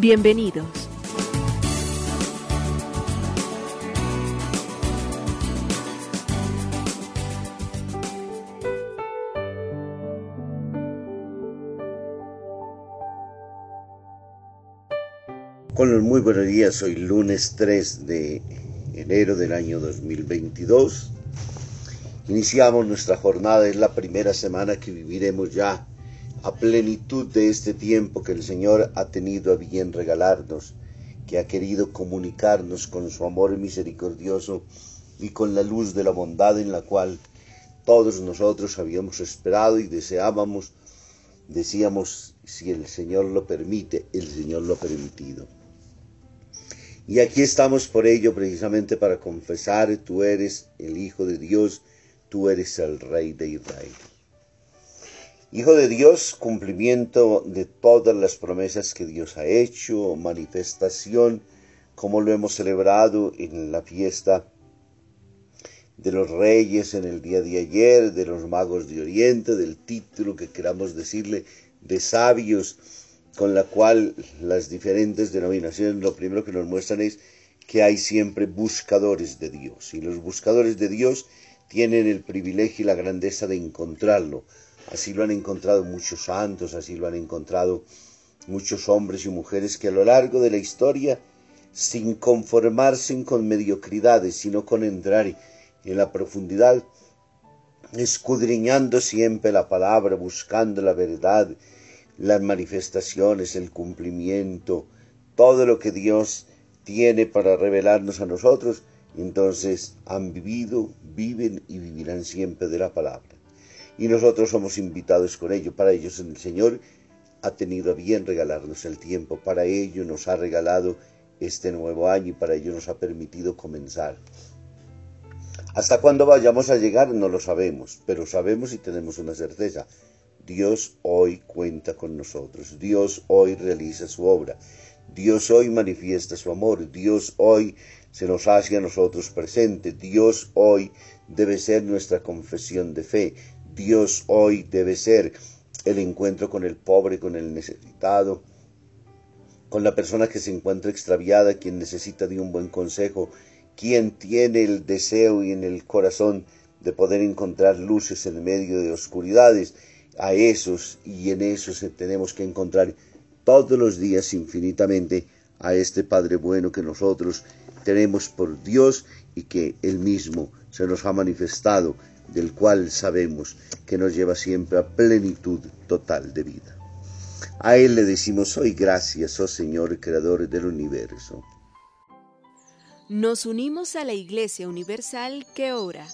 Bienvenidos. Con muy buenos días, hoy lunes 3 de enero del año 2022. Iniciamos nuestra jornada, es la primera semana que viviremos ya a plenitud de este tiempo que el Señor ha tenido a bien regalarnos, que ha querido comunicarnos con su amor misericordioso y con la luz de la bondad en la cual todos nosotros habíamos esperado y deseábamos, decíamos, si el Señor lo permite, el Señor lo ha permitido. Y aquí estamos por ello precisamente para confesar, tú eres el Hijo de Dios, tú eres el Rey de Israel. Hijo de Dios, cumplimiento de todas las promesas que Dios ha hecho, manifestación, como lo hemos celebrado en la fiesta de los reyes en el día de ayer, de los magos de Oriente, del título que queramos decirle de sabios, con la cual las diferentes denominaciones lo primero que nos muestran es que hay siempre buscadores de Dios y los buscadores de Dios tienen el privilegio y la grandeza de encontrarlo. Así lo han encontrado muchos santos, así lo han encontrado muchos hombres y mujeres que a lo largo de la historia, sin conformarse con mediocridades, sino con entrar en la profundidad, escudriñando siempre la palabra, buscando la verdad, las manifestaciones, el cumplimiento, todo lo que Dios tiene para revelarnos a nosotros, entonces han vivido, viven y vivirán siempre de la palabra. Y nosotros somos invitados con ello. Para ellos el Señor ha tenido a bien regalarnos el tiempo. Para ello nos ha regalado este nuevo año y para ello nos ha permitido comenzar. Hasta cuándo vayamos a llegar no lo sabemos, pero sabemos y tenemos una certeza. Dios hoy cuenta con nosotros, Dios hoy realiza su obra, Dios hoy manifiesta su amor, Dios hoy se nos hace a nosotros presente, Dios hoy debe ser nuestra confesión de fe, Dios hoy debe ser el encuentro con el pobre, con el necesitado, con la persona que se encuentra extraviada, quien necesita de un buen consejo, quien tiene el deseo y en el corazón de poder encontrar luces en medio de oscuridades, a esos y en esos tenemos que encontrar todos los días infinitamente a este Padre bueno que nosotros tenemos por Dios y que Él mismo se nos ha manifestado, del cual sabemos que nos lleva siempre a plenitud total de vida. A Él le decimos hoy gracias, oh Señor, Creador del universo. Nos unimos a la Iglesia Universal que ora.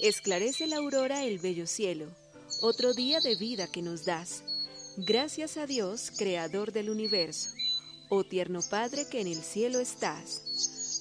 Esclarece la aurora el bello cielo otro día de vida que nos das. Gracias a Dios, Creador del universo, oh tierno Padre que en el cielo estás.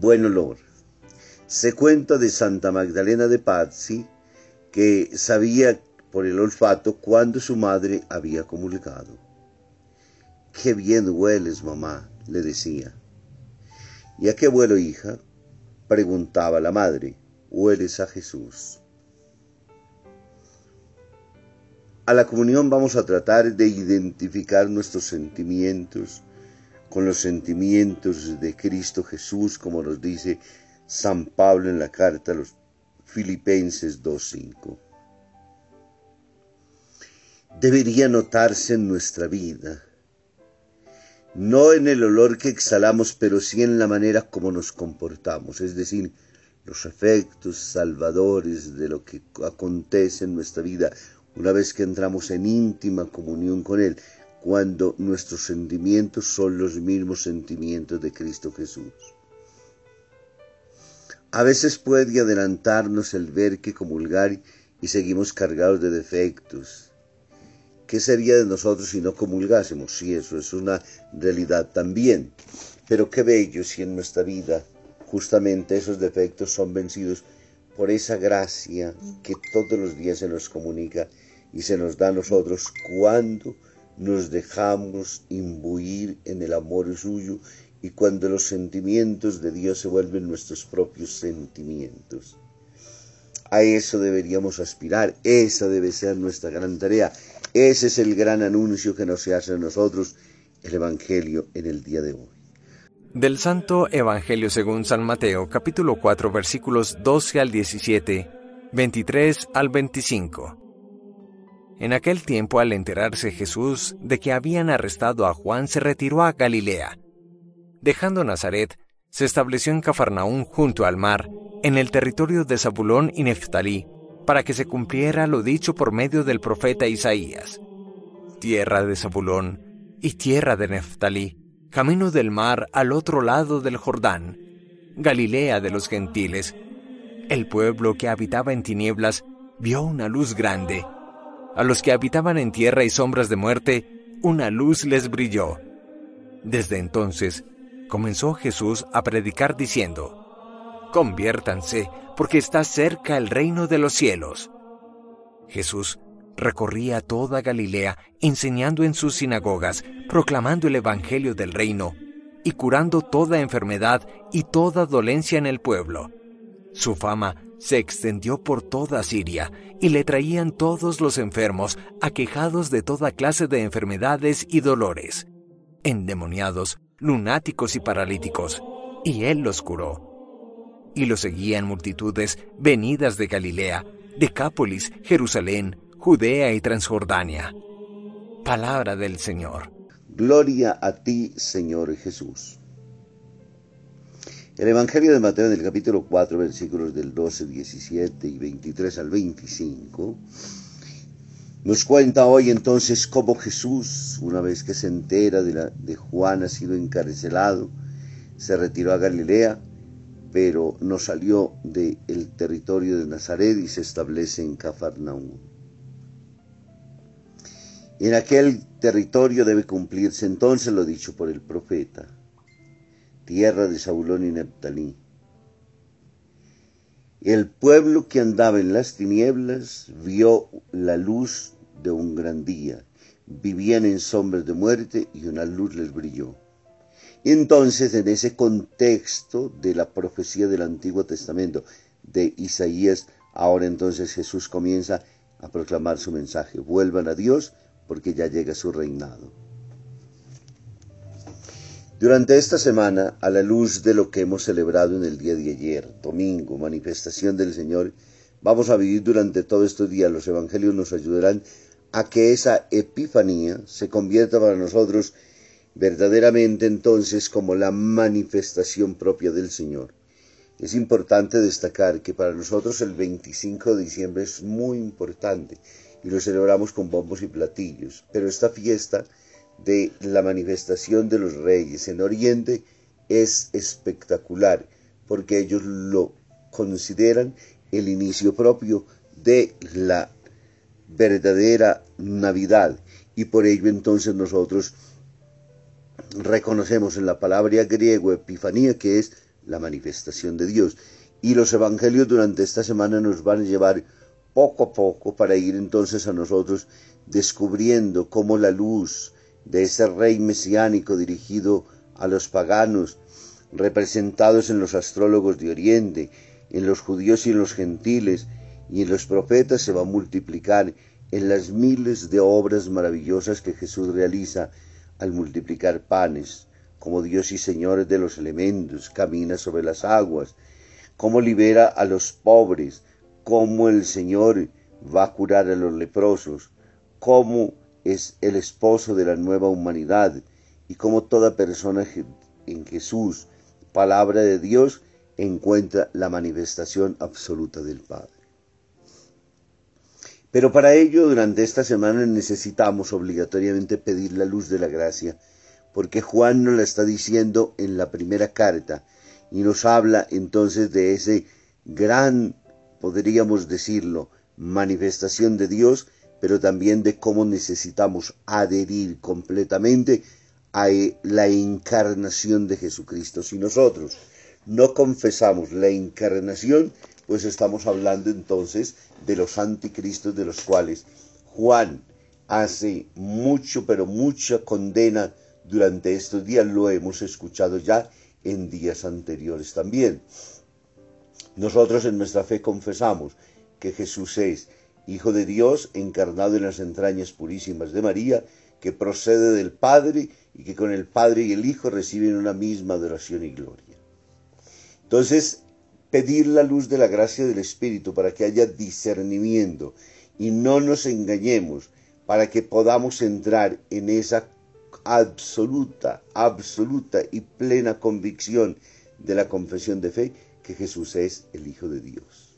Buen olor. Se cuenta de Santa Magdalena de Pazzi que sabía por el olfato cuándo su madre había comulgado. Qué bien hueles, mamá, le decía. ¿Y a qué vuelo, hija? preguntaba la madre. Hueles a Jesús. A la comunión vamos a tratar de identificar nuestros sentimientos con los sentimientos de Cristo Jesús, como nos dice San Pablo en la carta a los Filipenses 2.5. Debería notarse en nuestra vida, no en el olor que exhalamos, pero sí en la manera como nos comportamos, es decir, los efectos salvadores de lo que acontece en nuestra vida una vez que entramos en íntima comunión con Él, cuando nuestros sentimientos son los mismos sentimientos de Cristo Jesús. A veces puede adelantarnos el ver que comulgar y seguimos cargados de defectos. ¿Qué sería de nosotros si no comulgásemos? Sí, eso es una realidad también. Pero qué bello si en nuestra vida justamente esos defectos son vencidos por esa gracia que todos los días se nos comunica y se nos da a nosotros cuando nos dejamos imbuir en el amor suyo y cuando los sentimientos de Dios se vuelven nuestros propios sentimientos. A eso deberíamos aspirar, esa debe ser nuestra gran tarea, ese es el gran anuncio que nos hace a nosotros el Evangelio en el día de hoy. Del Santo Evangelio según San Mateo, capítulo 4, versículos 12 al 17, 23 al 25. En aquel tiempo, al enterarse Jesús de que habían arrestado a Juan, se retiró a Galilea Dejando Nazaret, se estableció en Cafarnaún junto al mar, en el territorio de Zabulón y Neftalí, para que se cumpliera lo dicho por medio del profeta Isaías. Tierra de Zabulón y tierra de Neftalí, camino del mar al otro lado del Jordán, Galilea de los gentiles. El pueblo que habitaba en tinieblas vio una luz grande. A los que habitaban en tierra y sombras de muerte, una luz les brilló. Desde entonces, comenzó Jesús a predicar diciendo, Conviértanse, porque está cerca el reino de los cielos. Jesús recorría toda Galilea, enseñando en sus sinagogas, proclamando el Evangelio del reino, y curando toda enfermedad y toda dolencia en el pueblo. Su fama se extendió por toda Siria, y le traían todos los enfermos, aquejados de toda clase de enfermedades y dolores, endemoniados, lunáticos y paralíticos, y él los curó. Y lo seguían multitudes venidas de Galilea, Decápolis, Jerusalén, Judea y Transjordania. Palabra del Señor. Gloria a ti, Señor Jesús. El Evangelio de Mateo en el capítulo 4, versículos del 12, 17 y 23 al 25 nos cuenta hoy entonces cómo Jesús, una vez que se entera de, la, Juan ha sido encarcelado, se retiró a Galilea, pero no salió del territorio de Nazaret y se establece en Cafarnaúm. En aquel territorio debe cumplirse entonces lo dicho por el profeta, tierra de Saulón y Neptalí. El pueblo que andaba en las tinieblas vio la luz de un gran día. Vivían en sombras de muerte y una luz les brilló. Entonces, en ese contexto de la profecía del Antiguo Testamento de Isaías, ahora entonces Jesús comienza a proclamar su mensaje. Vuelvan a Dios porque ya llega su reinado. Durante esta semana, a la luz de lo que hemos celebrado en el día de ayer, domingo, manifestación del Señor, vamos a vivir durante todos estos días. Los evangelios nos ayudarán a que esa epifanía se convierta para nosotros verdaderamente entonces como la manifestación propia del Señor. Es importante destacar que para nosotros el 25 de diciembre es muy importante y lo celebramos con bombos y platillos, pero esta fiesta de la manifestación de los reyes en Oriente es espectacular, porque ellos lo consideran el inicio propio de la verdadera Navidad. Y por ello entonces nosotros reconocemos en la palabra griego epifanía que es la manifestación de Dios. Y los evangelios durante esta semana nos van a llevar poco a poco para ir entonces a nosotros descubriendo cómo la luz de ese rey mesiánico dirigido a los paganos, representados en los astrólogos de Oriente, en los judíos y en los gentiles, y en los profetas se va a multiplicar en las miles de obras maravillosas que Jesús realiza al multiplicar panes, como Dios y Señor de los elementos, camina sobre las aguas, cómo libera a los pobres, cómo el Señor va a curar a los leprosos, cómo es el esposo de la nueva humanidad y cómo toda persona en Jesús, palabra de Dios, encuentra la manifestación absoluta del Padre. Pero para ello, durante esta semana necesitamos obligatoriamente pedir la luz de la gracia, porque Juan nos la está diciendo en la primera carta y nos habla entonces de ese gran, podríamos decirlo, manifestación de Dios, pero también de cómo necesitamos adherir completamente a la encarnación de Jesucristo. Si nosotros no confesamos la encarnación, pues estamos hablando entonces de los anticristos de los cuales Juan hace mucho, pero mucha condena durante estos días, lo hemos escuchado ya en días anteriores también. Nosotros en nuestra fe confesamos que Jesús es Hijo de Dios, encarnado en las entrañas purísimas de María, que procede del Padre y que con el Padre y el Hijo reciben una misma adoración y gloria. Entonces, pedir la luz de la gracia del Espíritu para que haya discernimiento y no nos engañemos para que podamos entrar en esa absoluta, absoluta y plena convicción de la confesión de fe que Jesús es el Hijo de Dios.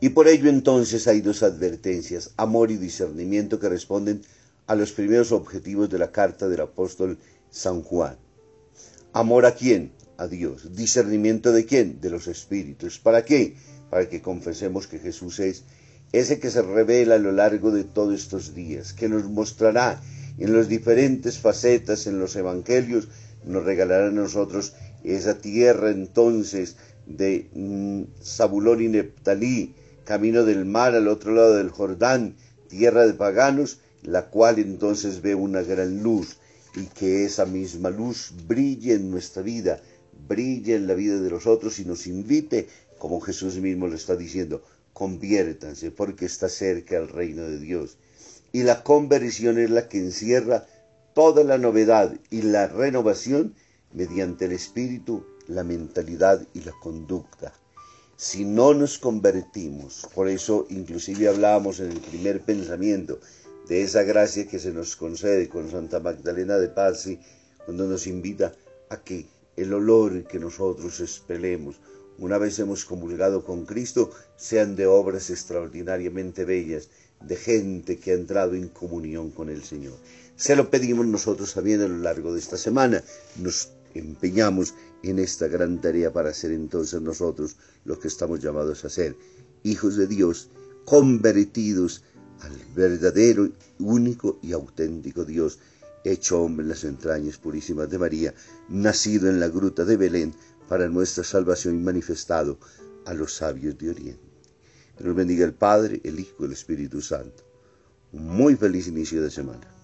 Y por ello entonces hay dos advertencias, amor y discernimiento, que responden a los primeros objetivos de la carta del apóstol San Juan. ¿Amor a quién? a Dios. ¿Discernimiento de quién? De los espíritus. ¿Para qué? Para que confesemos que Jesús es ese que se revela a lo largo de todos estos días, que nos mostrará en las diferentes facetas en los evangelios, nos regalará a nosotros esa tierra entonces de mm, Zabulón y Neptalí, camino del mar al otro lado del Jordán, tierra de paganos, la cual entonces ve una gran luz y que esa misma luz brille en nuestra vida, brille en la vida de los otros y nos invite, como Jesús mismo lo está diciendo, conviértanse porque está cerca el reino de Dios. Y la conversión es la que encierra toda la novedad y la renovación mediante el espíritu, la mentalidad y la conducta. Si no nos convertimos, por eso inclusive hablábamos en el primer pensamiento de esa gracia que se nos concede con Santa Magdalena de Paz, cuando nos invita a que el olor que nosotros expelemos una vez hemos comulgado con Cristo sean de obras extraordinariamente bellas, de gente que ha entrado en comunión con el Señor. Se lo pedimos nosotros también a lo largo de esta semana. Empeñamos en esta gran tarea para ser entonces nosotros lo que estamos llamados a ser, hijos de Dios, convertidos al verdadero, único y auténtico Dios hecho hombre en las entrañas purísimas de María, nacido en la gruta de Belén para nuestra salvación y manifestado a los sabios de Oriente. Que nos bendiga el Padre, el Hijo y el Espíritu Santo. Un muy feliz inicio de semana.